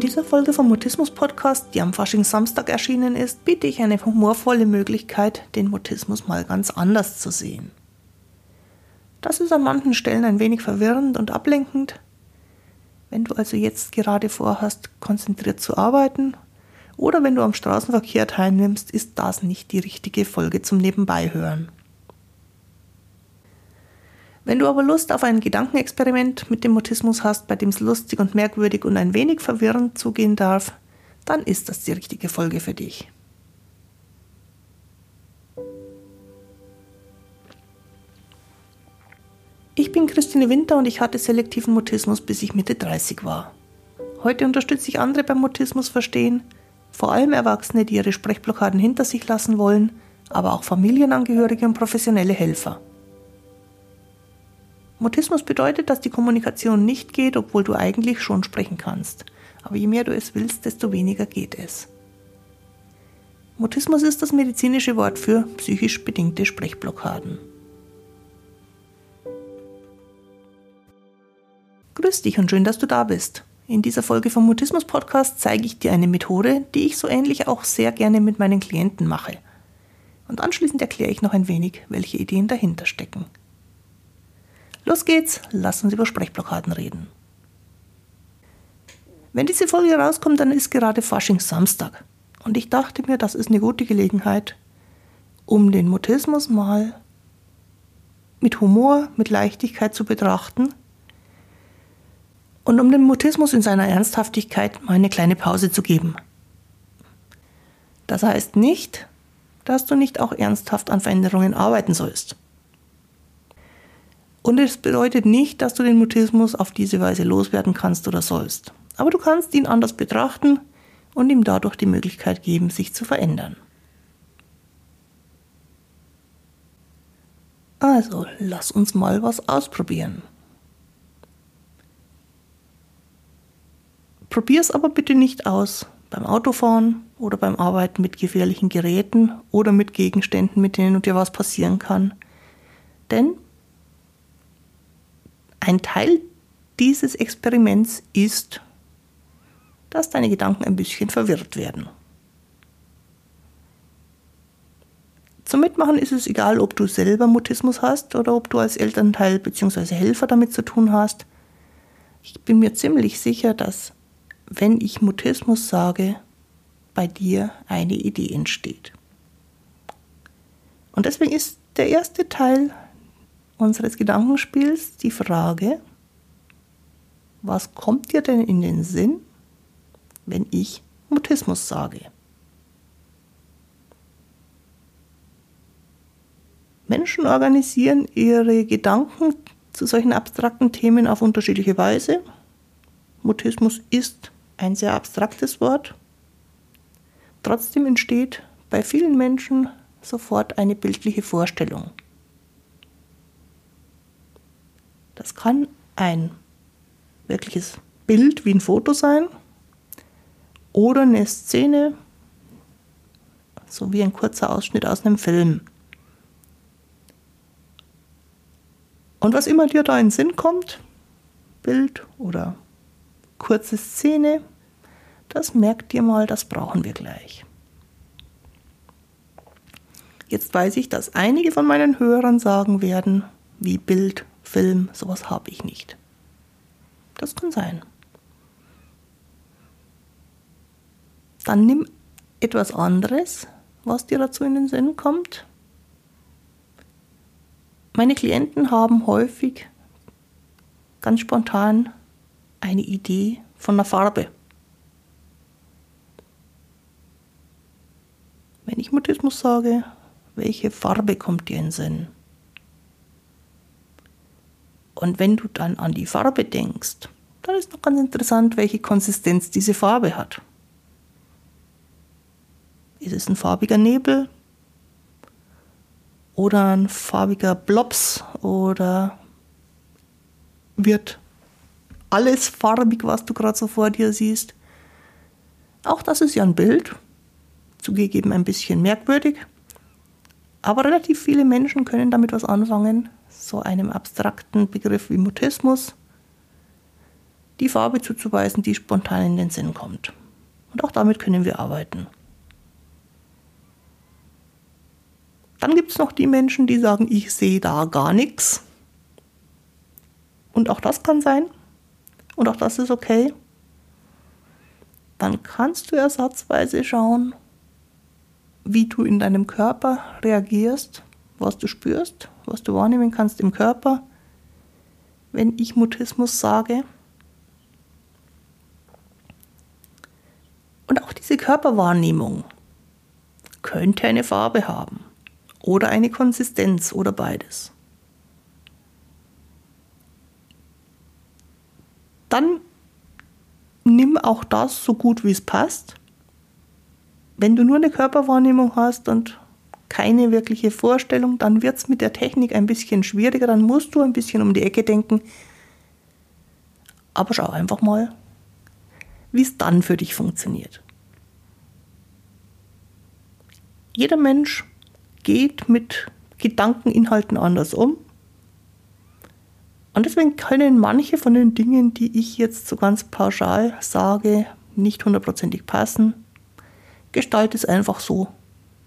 In dieser Folge vom Mutismus Podcast, die am Fasching-Samstag erschienen ist, biete ich eine humorvolle Möglichkeit, den Mutismus mal ganz anders zu sehen. Das ist an manchen Stellen ein wenig verwirrend und ablenkend. Wenn du also jetzt gerade vorhast, konzentriert zu arbeiten, oder wenn du am Straßenverkehr teilnimmst, ist das nicht die richtige Folge zum Nebenbeihören. Wenn du aber Lust auf ein Gedankenexperiment mit dem Mutismus hast, bei dem es lustig und merkwürdig und ein wenig verwirrend zugehen darf, dann ist das die richtige Folge für dich. Ich bin Christine Winter und ich hatte selektiven Mutismus, bis ich Mitte 30 war. Heute unterstütze ich andere beim Mutismus verstehen, vor allem Erwachsene, die ihre Sprechblockaden hinter sich lassen wollen, aber auch Familienangehörige und professionelle Helfer. Mutismus bedeutet, dass die Kommunikation nicht geht, obwohl du eigentlich schon sprechen kannst. Aber je mehr du es willst, desto weniger geht es. Mutismus ist das medizinische Wort für psychisch bedingte Sprechblockaden. Grüß dich und schön, dass du da bist. In dieser Folge vom Mutismus Podcast zeige ich dir eine Methode, die ich so ähnlich auch sehr gerne mit meinen Klienten mache. Und anschließend erkläre ich noch ein wenig, welche Ideen dahinter stecken. Los geht's, lass uns über Sprechblockaden reden. Wenn diese Folge rauskommt, dann ist gerade Faschings-Samstag. Und ich dachte mir, das ist eine gute Gelegenheit, um den Mutismus mal mit Humor, mit Leichtigkeit zu betrachten und um dem Mutismus in seiner Ernsthaftigkeit mal eine kleine Pause zu geben. Das heißt nicht, dass du nicht auch ernsthaft an Veränderungen arbeiten sollst. Und es bedeutet nicht, dass du den Mutismus auf diese Weise loswerden kannst oder sollst. Aber du kannst ihn anders betrachten und ihm dadurch die Möglichkeit geben, sich zu verändern. Also, lass uns mal was ausprobieren. Probier's aber bitte nicht aus beim Autofahren oder beim Arbeiten mit gefährlichen Geräten oder mit Gegenständen, mit denen dir was passieren kann. Denn ein Teil dieses Experiments ist, dass deine Gedanken ein bisschen verwirrt werden. Zum Mitmachen ist es egal, ob du selber Mutismus hast oder ob du als Elternteil bzw. Helfer damit zu tun hast. Ich bin mir ziemlich sicher, dass wenn ich Mutismus sage, bei dir eine Idee entsteht. Und deswegen ist der erste Teil unseres Gedankenspiels die Frage, was kommt dir denn in den Sinn, wenn ich Mutismus sage? Menschen organisieren ihre Gedanken zu solchen abstrakten Themen auf unterschiedliche Weise. Mutismus ist ein sehr abstraktes Wort. Trotzdem entsteht bei vielen Menschen sofort eine bildliche Vorstellung. Das kann ein wirkliches Bild wie ein Foto sein oder eine Szene, so wie ein kurzer Ausschnitt aus einem Film. Und was immer dir da in den Sinn kommt, Bild oder kurze Szene, das merkt dir mal, das brauchen wir gleich. Jetzt weiß ich, dass einige von meinen Hörern sagen werden, wie Bild Film, sowas habe ich nicht. Das kann sein. Dann nimm etwas anderes, was dir dazu in den Sinn kommt. Meine Klienten haben häufig ganz spontan eine Idee von einer Farbe. Wenn ich Mutismus sage, welche Farbe kommt dir in den Sinn? Und wenn du dann an die Farbe denkst, dann ist noch ganz interessant, welche Konsistenz diese Farbe hat. Ist es ein farbiger Nebel oder ein farbiger Blobs oder wird alles farbig, was du gerade so vor dir siehst? Auch das ist ja ein Bild, zugegeben ein bisschen merkwürdig, aber relativ viele Menschen können damit was anfangen so einem abstrakten Begriff wie Mutismus. die Farbe zuzuweisen, die spontan in den Sinn kommt. Und auch damit können wir arbeiten. Dann gibt es noch die Menschen, die sagen, ich sehe da gar nichts. Und auch das kann sein. Und auch das ist okay. Dann kannst du ersatzweise schauen, wie du in deinem Körper reagierst, was du spürst, was du wahrnehmen kannst im Körper, wenn ich Mutismus sage. Und auch diese Körperwahrnehmung könnte eine Farbe haben oder eine Konsistenz oder beides. Dann nimm auch das so gut wie es passt. Wenn du nur eine Körperwahrnehmung hast und keine wirkliche Vorstellung, dann wird es mit der Technik ein bisschen schwieriger, dann musst du ein bisschen um die Ecke denken. Aber schau einfach mal, wie es dann für dich funktioniert. Jeder Mensch geht mit Gedankeninhalten anders um. Und deswegen können manche von den Dingen, die ich jetzt so ganz pauschal sage, nicht hundertprozentig passen. Gestalt es einfach so,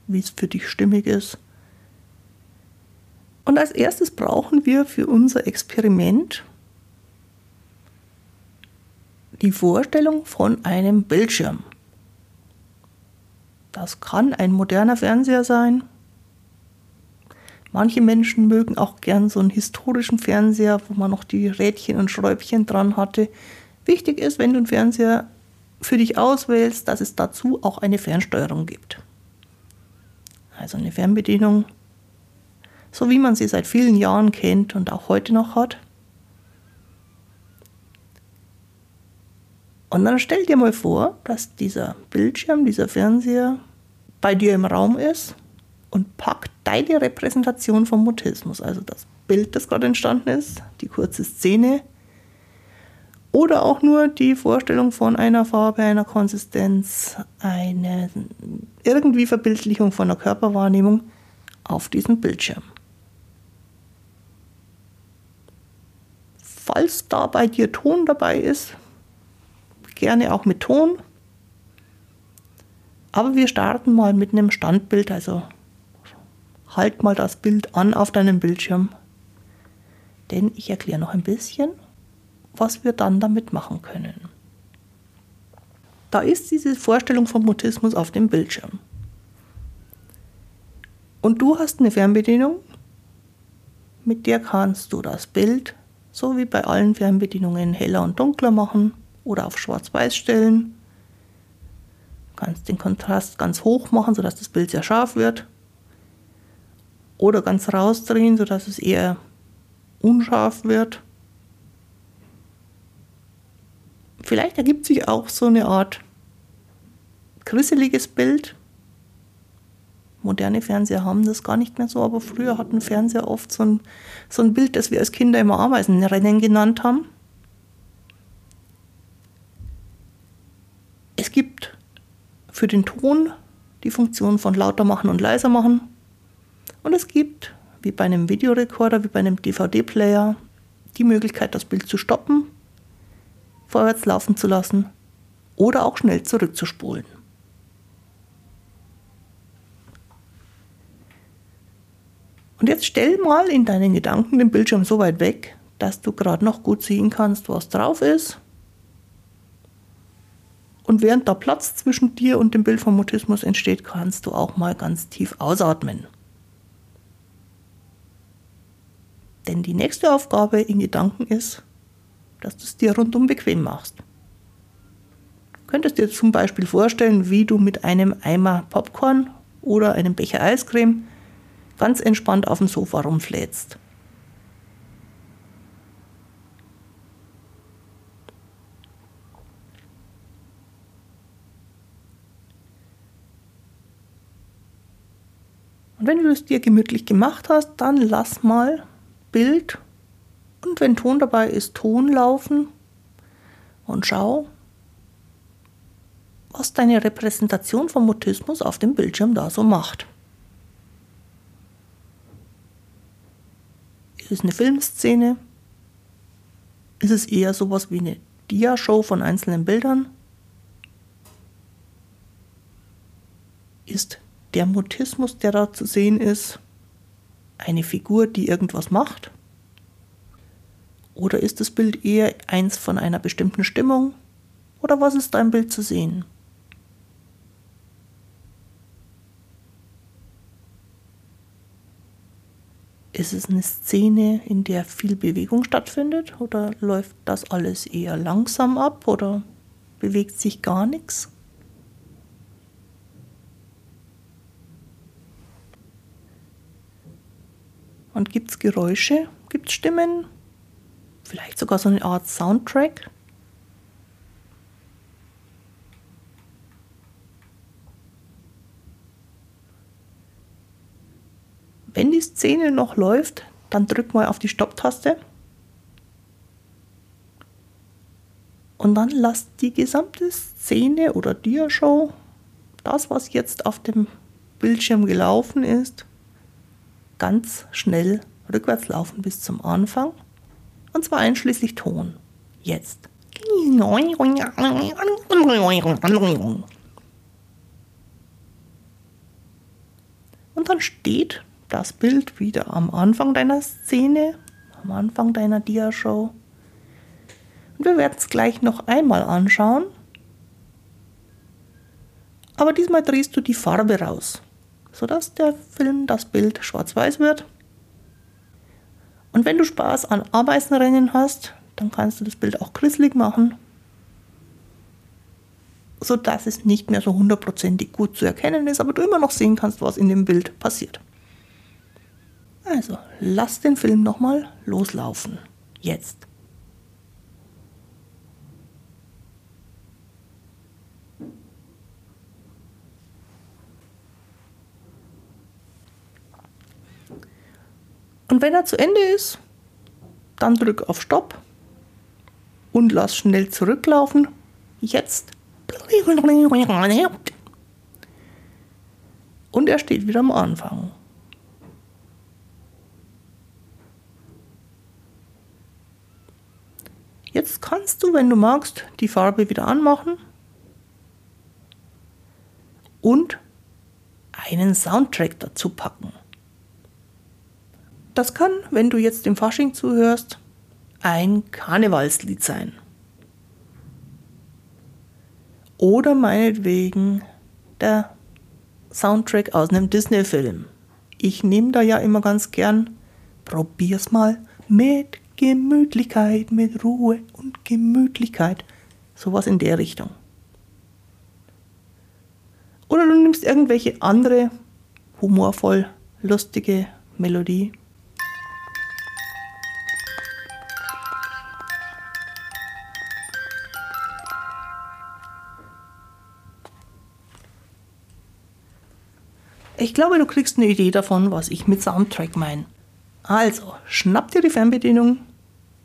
wie es für dich stimmig ist. Und als erstes brauchen wir für unser Experiment die Vorstellung von einem Bildschirm. Das kann ein moderner Fernseher sein. Manche Menschen mögen auch gern so einen historischen Fernseher, wo man noch die Rädchen und Schräubchen dran hatte. Wichtig ist, wenn du einen Fernseher für dich auswählst, dass es dazu auch eine Fernsteuerung gibt. Also eine Fernbedienung, so wie man sie seit vielen Jahren kennt und auch heute noch hat. Und dann stell dir mal vor, dass dieser Bildschirm, dieser Fernseher bei dir im Raum ist und pack deine Repräsentation vom Mutismus, also das Bild, das gerade entstanden ist, die kurze Szene oder auch nur die Vorstellung von einer Farbe, einer Konsistenz, eine irgendwie Verbildlichung von der Körperwahrnehmung auf diesem Bildschirm. Falls da bei dir Ton dabei ist, gerne auch mit Ton. Aber wir starten mal mit einem Standbild, also halt mal das Bild an auf deinem Bildschirm. Denn ich erkläre noch ein bisschen, was wir dann damit machen können. Da ist diese Vorstellung vom Mutismus auf dem Bildschirm. Und du hast eine Fernbedienung, mit der kannst du das Bild, so wie bei allen Fernbedienungen, heller und dunkler machen oder auf schwarz-weiß stellen. Du kannst den Kontrast ganz hoch machen, sodass das Bild sehr scharf wird. Oder ganz rausdrehen, sodass es eher unscharf wird. Vielleicht ergibt sich auch so eine Art grisseliges Bild. Moderne Fernseher haben das gar nicht mehr so, aber früher hatten Fernseher oft so ein, so ein Bild, das wir als Kinder immer Ameisenrennen genannt haben. Es gibt für den Ton die Funktion von lauter machen und leiser machen. Und es gibt, wie bei einem Videorekorder, wie bei einem DVD-Player, die Möglichkeit, das Bild zu stoppen, vorwärts laufen zu lassen oder auch schnell zurückzuspulen. Und jetzt stell mal in deinen Gedanken den Bildschirm so weit weg, dass du gerade noch gut sehen kannst, was drauf ist und während da Platz zwischen dir und dem Bild vom Mutismus entsteht, kannst du auch mal ganz tief ausatmen. Denn die nächste Aufgabe in Gedanken ist, dass du es dir rundum bequem machst. Du könntest dir zum Beispiel vorstellen, wie du mit einem Eimer Popcorn oder einem Becher Eiscreme ganz entspannt auf dem Sofa rumflätst. Und wenn du es dir gemütlich gemacht hast, dann lass mal Bild und wenn Ton dabei ist, Ton laufen und schau, was deine Repräsentation vom Mutismus auf dem Bildschirm da so macht. Ist es eine Filmszene? Ist es eher sowas wie eine Dia-Show von einzelnen Bildern ist der Mutismus, der da zu sehen ist, eine Figur, die irgendwas macht? Oder ist das Bild eher eins von einer bestimmten Stimmung? Oder was ist dein Bild zu sehen? Ist es eine Szene, in der viel Bewegung stattfindet? Oder läuft das alles eher langsam ab? Oder bewegt sich gar nichts? Und gibt es Geräusche? Gibt es Stimmen? Vielleicht sogar so eine Art Soundtrack? Wenn die Szene noch läuft, dann drück mal auf die Stopptaste. Und dann lass die gesamte Szene oder Diashow, das was jetzt auf dem Bildschirm gelaufen ist, ganz schnell rückwärts laufen bis zum Anfang. Und zwar einschließlich Ton. Jetzt. Und dann steht das Bild wieder am Anfang deiner Szene, am Anfang deiner Diashow. Und wir werden es gleich noch einmal anschauen. Aber diesmal drehst du die Farbe raus, sodass der Film, das Bild schwarz-weiß wird. Und wenn du Spaß an Ameisenrennen hast, dann kannst du das Bild auch grisselig machen, sodass es nicht mehr so hundertprozentig gut zu erkennen ist, aber du immer noch sehen kannst, was in dem Bild passiert. Also, lass den Film nochmal loslaufen. Jetzt. Und wenn er zu Ende ist, dann drück auf Stopp und lass schnell zurücklaufen. Jetzt. Und er steht wieder am Anfang. Jetzt kannst du, wenn du magst, die Farbe wieder anmachen und einen Soundtrack dazu packen. Das kann, wenn du jetzt dem Fasching zuhörst, ein Karnevalslied sein. Oder meinetwegen der Soundtrack aus einem Disney-Film. Ich nehme da ja immer ganz gern, probier's mal mit Gemütlichkeit, mit Ruhe und Gemütlichkeit. Sowas in der Richtung. Oder du nimmst irgendwelche andere humorvoll lustige Melodie. Ich glaube, du kriegst eine Idee davon, was ich mit Soundtrack meine. Also, schnapp dir die Fernbedienung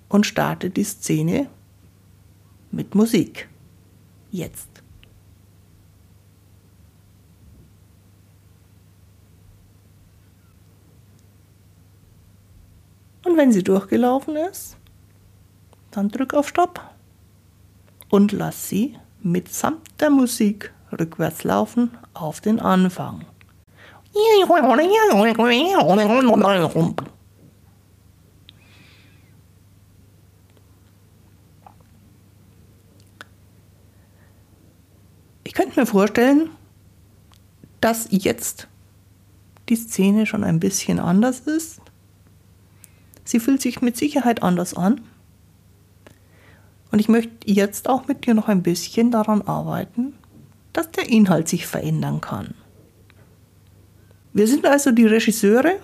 und starte die Szene mit Musik. Jetzt. Und wenn sie durchgelaufen ist, dann drück auf Stopp und lass sie mitsamt der Musik rückwärts laufen auf den Anfang. Könnte mir vorstellen, dass jetzt die Szene schon ein bisschen anders ist. Sie fühlt sich mit Sicherheit anders an. Und ich möchte jetzt auch mit dir noch ein bisschen daran arbeiten, dass der Inhalt sich verändern kann. Wir sind also die Regisseure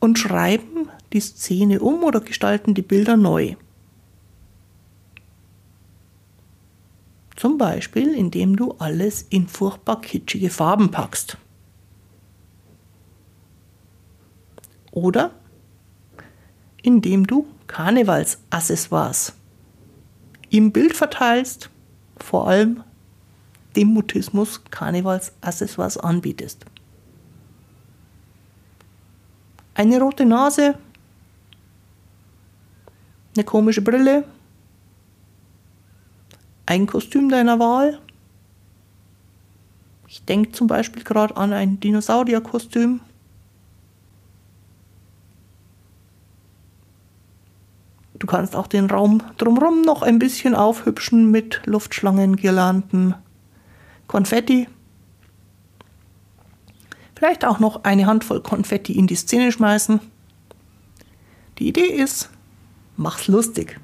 und schreiben die Szene um oder gestalten die Bilder neu. Zum Beispiel, indem du alles in furchtbar kitschige Farben packst. Oder indem du Karnevalsaccessoires im Bild verteilst, vor allem dem Mutismus Karnevalsaccessoires anbietest. Eine rote Nase, eine komische Brille, ein Kostüm deiner Wahl. Ich denke zum Beispiel gerade an ein Dinosaurierkostüm. Du kannst auch den Raum drumherum noch ein bisschen aufhübschen mit Luftschlangen, Girlanden, Konfetti. Vielleicht auch noch eine Handvoll Konfetti in die Szene schmeißen. Die Idee ist, mach's lustig.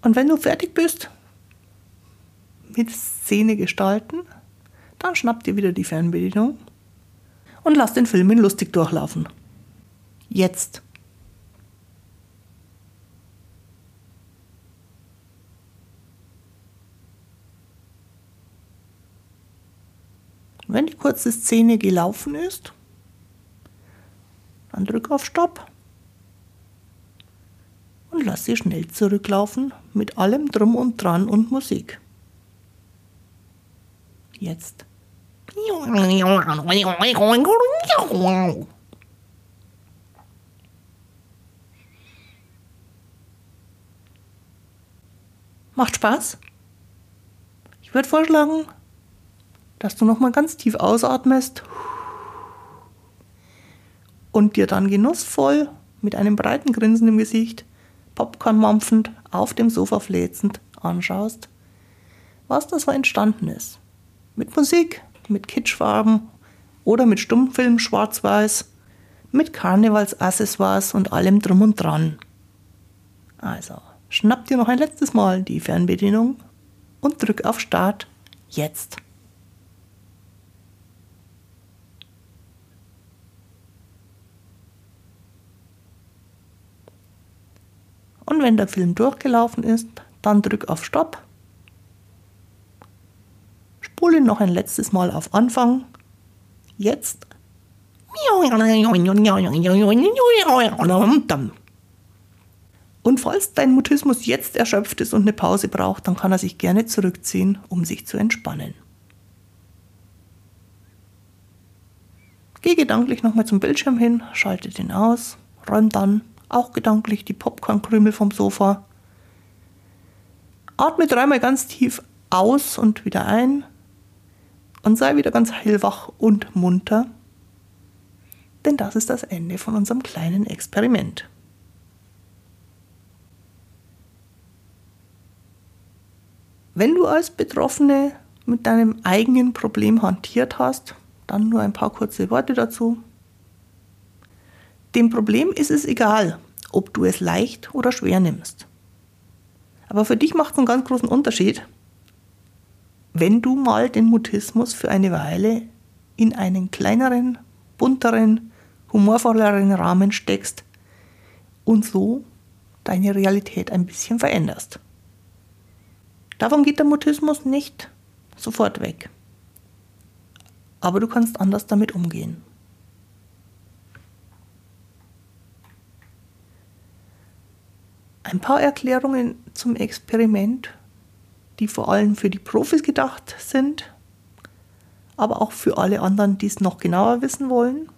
Und wenn du fertig bist mit Szene gestalten, dann schnapp dir wieder die Fernbedienung und lass den Film in lustig durchlaufen. Jetzt. Wenn die kurze Szene gelaufen ist, dann drück auf Stopp und lass sie schnell zurücklaufen mit allem Drum und Dran und Musik. Jetzt. Macht Spaß? Ich würde vorschlagen, dass du nochmal ganz tief ausatmest und dir dann genussvoll mit einem breiten Grinsen im Gesicht, Popcorn mampfend, auf dem Sofa fläzend anschaust, was da so entstanden ist. Mit Musik, mit Kitschfarben oder mit Stummfilm schwarz-weiß, mit Karnevalsaccessoires und allem drum und dran. Also, Schnapp dir noch ein letztes Mal die Fernbedienung und drück auf Start jetzt. Und wenn der Film durchgelaufen ist, dann drück auf Stopp. Spule noch ein letztes Mal auf Anfang. Jetzt. Und falls dein Mutismus jetzt erschöpft ist und eine Pause braucht, dann kann er sich gerne zurückziehen, um sich zu entspannen. Geh gedanklich nochmal zum Bildschirm hin, schalte den aus, räum dann auch gedanklich die Popcornkrümel vom Sofa. Atme dreimal ganz tief aus und wieder ein und sei wieder ganz hellwach und munter, denn das ist das Ende von unserem kleinen Experiment. Wenn du als Betroffene mit deinem eigenen Problem hantiert hast, dann nur ein paar kurze Worte dazu. Dem Problem ist es egal, ob du es leicht oder schwer nimmst. Aber für dich macht es einen ganz großen Unterschied, wenn du mal den Mutismus für eine Weile in einen kleineren, bunteren, humorvolleren Rahmen steckst und so deine Realität ein bisschen veränderst. Davon geht der Mutismus nicht sofort weg. Aber du kannst anders damit umgehen. Ein paar Erklärungen zum Experiment, die vor allem für die Profis gedacht sind, aber auch für alle anderen, die es noch genauer wissen wollen.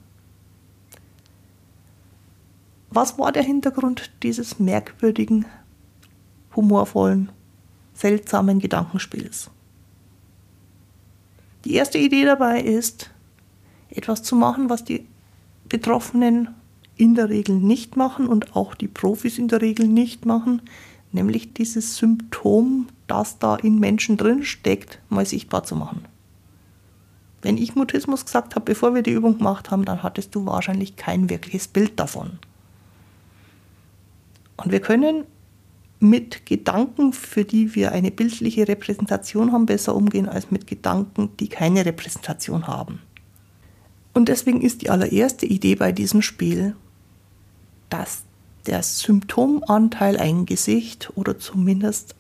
Was war der Hintergrund dieses merkwürdigen, humorvollen seltsamen Gedankenspiels. Die erste Idee dabei ist, etwas zu machen, was die Betroffenen in der Regel nicht machen und auch die Profis in der Regel nicht machen, nämlich dieses Symptom, das da in Menschen drin steckt, mal sichtbar zu machen. Wenn ich Mutismus gesagt habe, bevor wir die Übung gemacht haben, dann hattest du wahrscheinlich kein wirkliches Bild davon. Und wir können mit Gedanken, für die wir eine bildliche Repräsentation haben, besser umgehen als mit Gedanken, die keine Repräsentation haben. Und deswegen ist die allererste Idee bei diesem Spiel, dass der Symptomanteil ein Gesicht oder zumindest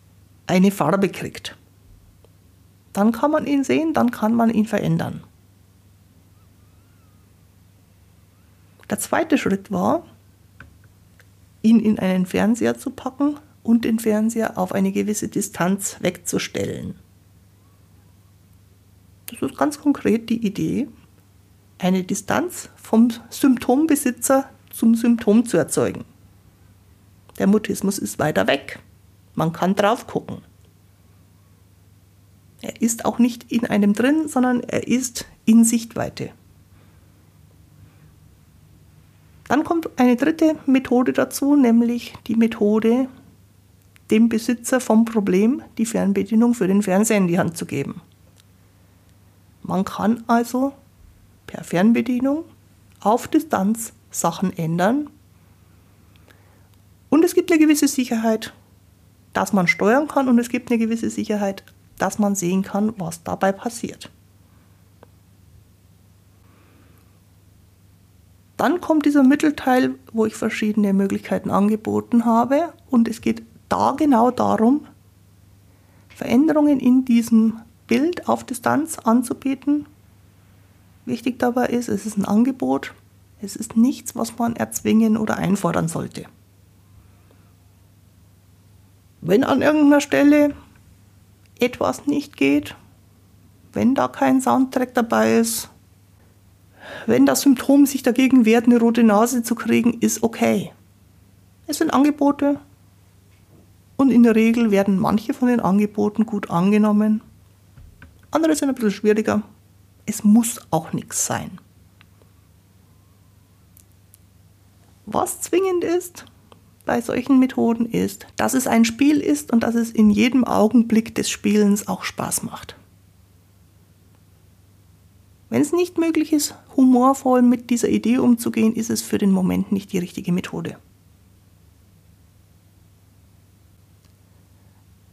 eine Farbe kriegt. Dann kann man ihn sehen, dann kann man ihn verändern. Der zweite Schritt war, ihn in einen Fernseher zu packen und den Fernseher auf eine gewisse Distanz wegzustellen. Das ist ganz konkret die Idee, eine Distanz vom Symptombesitzer zum Symptom zu erzeugen. Der Mutismus ist weiter weg. Man kann drauf gucken. Er ist auch nicht in einem drin, sondern er ist in Sichtweite. Dann kommt eine dritte Methode dazu, nämlich die Methode, dem Besitzer vom Problem die Fernbedienung für den Fernseher in die Hand zu geben. Man kann also per Fernbedienung auf Distanz Sachen ändern. Und es gibt eine gewisse Sicherheit, dass man steuern kann und es gibt eine gewisse Sicherheit, dass man sehen kann, was dabei passiert. Dann kommt dieser Mittelteil, wo ich verschiedene Möglichkeiten angeboten habe und es geht da genau darum, Veränderungen in diesem Bild auf Distanz anzubieten. Wichtig dabei ist, es ist ein Angebot, es ist nichts, was man erzwingen oder einfordern sollte. Wenn an irgendeiner Stelle etwas nicht geht, wenn da kein Soundtrack dabei ist, wenn das Symptom sich dagegen wehrt, eine rote Nase zu kriegen, ist okay. Es sind Angebote und in der Regel werden manche von den Angeboten gut angenommen. Andere sind ein bisschen schwieriger. Es muss auch nichts sein. Was zwingend ist bei solchen Methoden ist, dass es ein Spiel ist und dass es in jedem Augenblick des Spielens auch Spaß macht. Wenn es nicht möglich ist, humorvoll mit dieser Idee umzugehen, ist es für den Moment nicht die richtige Methode.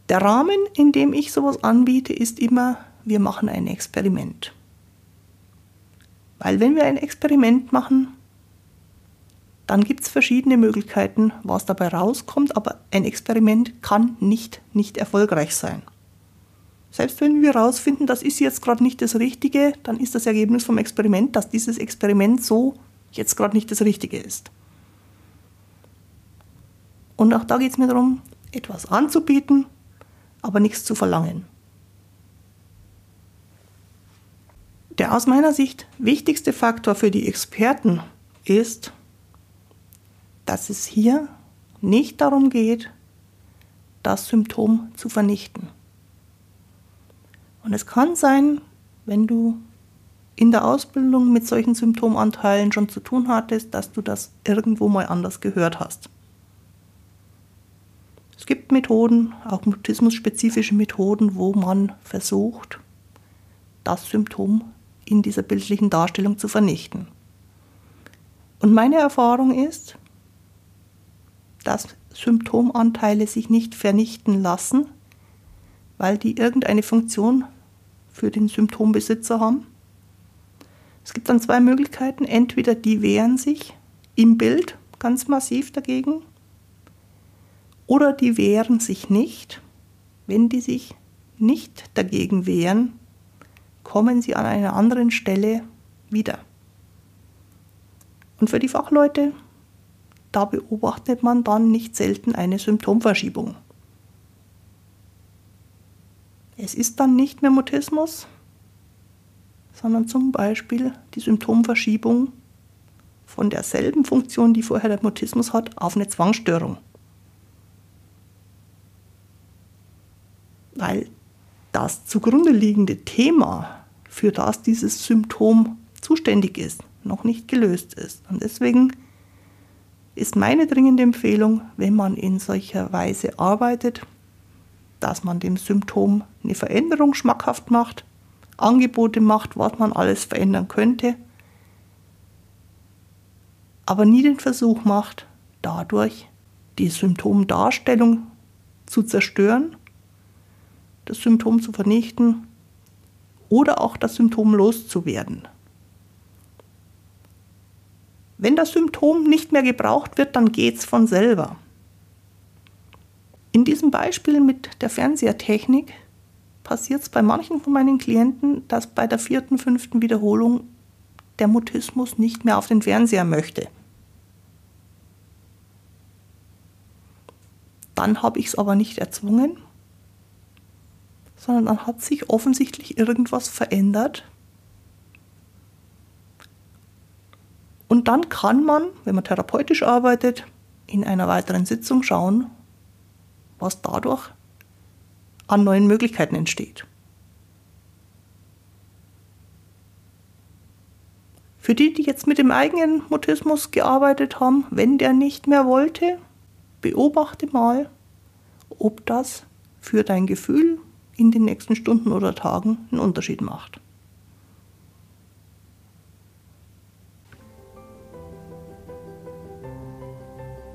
Der Rahmen, in dem ich sowas anbiete, ist immer, wir machen ein Experiment. Weil wenn wir ein Experiment machen, dann gibt es verschiedene Möglichkeiten, was dabei rauskommt, aber ein Experiment kann nicht nicht erfolgreich sein. Selbst wenn wir herausfinden, das ist jetzt gerade nicht das Richtige, dann ist das Ergebnis vom Experiment, dass dieses Experiment so jetzt gerade nicht das Richtige ist. Und auch da geht es mir darum, etwas anzubieten, aber nichts zu verlangen. Der aus meiner Sicht wichtigste Faktor für die Experten ist, dass es hier nicht darum geht, das Symptom zu vernichten. Und es kann sein, wenn du in der Ausbildung mit solchen Symptomanteilen schon zu tun hattest, dass du das irgendwo mal anders gehört hast. Es gibt Methoden, auch mutismus-spezifische Methoden, wo man versucht, das Symptom in dieser bildlichen Darstellung zu vernichten. Und meine Erfahrung ist, dass Symptomanteile sich nicht vernichten lassen, weil die irgendeine Funktion für den Symptombesitzer haben. Es gibt dann zwei Möglichkeiten. Entweder die wehren sich im Bild ganz massiv dagegen oder die wehren sich nicht. Wenn die sich nicht dagegen wehren, kommen sie an einer anderen Stelle wieder. Und für die Fachleute da beobachtet man dann nicht selten eine Symptomverschiebung. Es ist dann nicht mehr Mutismus, sondern zum Beispiel die Symptomverschiebung von derselben Funktion, die vorher der Mutismus hat, auf eine Zwangsstörung. Weil das zugrunde liegende Thema, für das dieses Symptom zuständig ist, noch nicht gelöst ist. Und deswegen ist meine dringende Empfehlung, wenn man in solcher Weise arbeitet, dass man dem Symptom eine Veränderung schmackhaft macht, Angebote macht, was man alles verändern könnte, aber nie den Versuch macht, dadurch die Symptomdarstellung zu zerstören, das Symptom zu vernichten oder auch das Symptom loszuwerden. Wenn das Symptom nicht mehr gebraucht wird, dann geht es von selber. In diesem Beispiel mit der Fernsehertechnik passiert es bei manchen von meinen Klienten, dass bei der vierten, fünften Wiederholung der Mutismus nicht mehr auf den Fernseher möchte. Dann habe ich es aber nicht erzwungen, sondern dann hat sich offensichtlich irgendwas verändert, Und dann kann man, wenn man therapeutisch arbeitet, in einer weiteren Sitzung schauen, was dadurch an neuen Möglichkeiten entsteht. Für die, die jetzt mit dem eigenen Mutismus gearbeitet haben, wenn der nicht mehr wollte, beobachte mal, ob das für dein Gefühl in den nächsten Stunden oder Tagen einen Unterschied macht.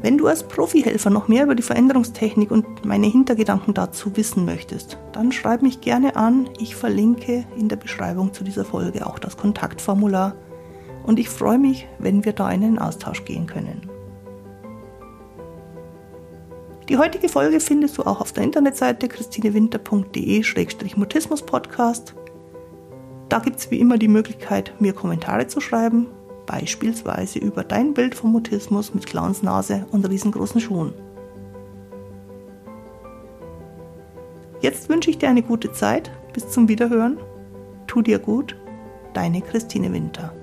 Wenn du als Profihelfer noch mehr über die Veränderungstechnik und meine Hintergedanken dazu wissen möchtest, dann schreib mich gerne an. Ich verlinke in der Beschreibung zu dieser Folge auch das Kontaktformular und ich freue mich, wenn wir da in den Austausch gehen können. Die heutige Folge findest du auch auf der Internetseite christinewinter.de-mutismus-podcast. Da gibt es wie immer die Möglichkeit, mir Kommentare zu schreiben, beispielsweise über dein Bild vom Mutismus mit Clownsnase und riesengroßen Schuhen. Jetzt wünsche ich dir eine gute Zeit. Bis zum Wiederhören. Tu dir gut. Deine Christine Winter.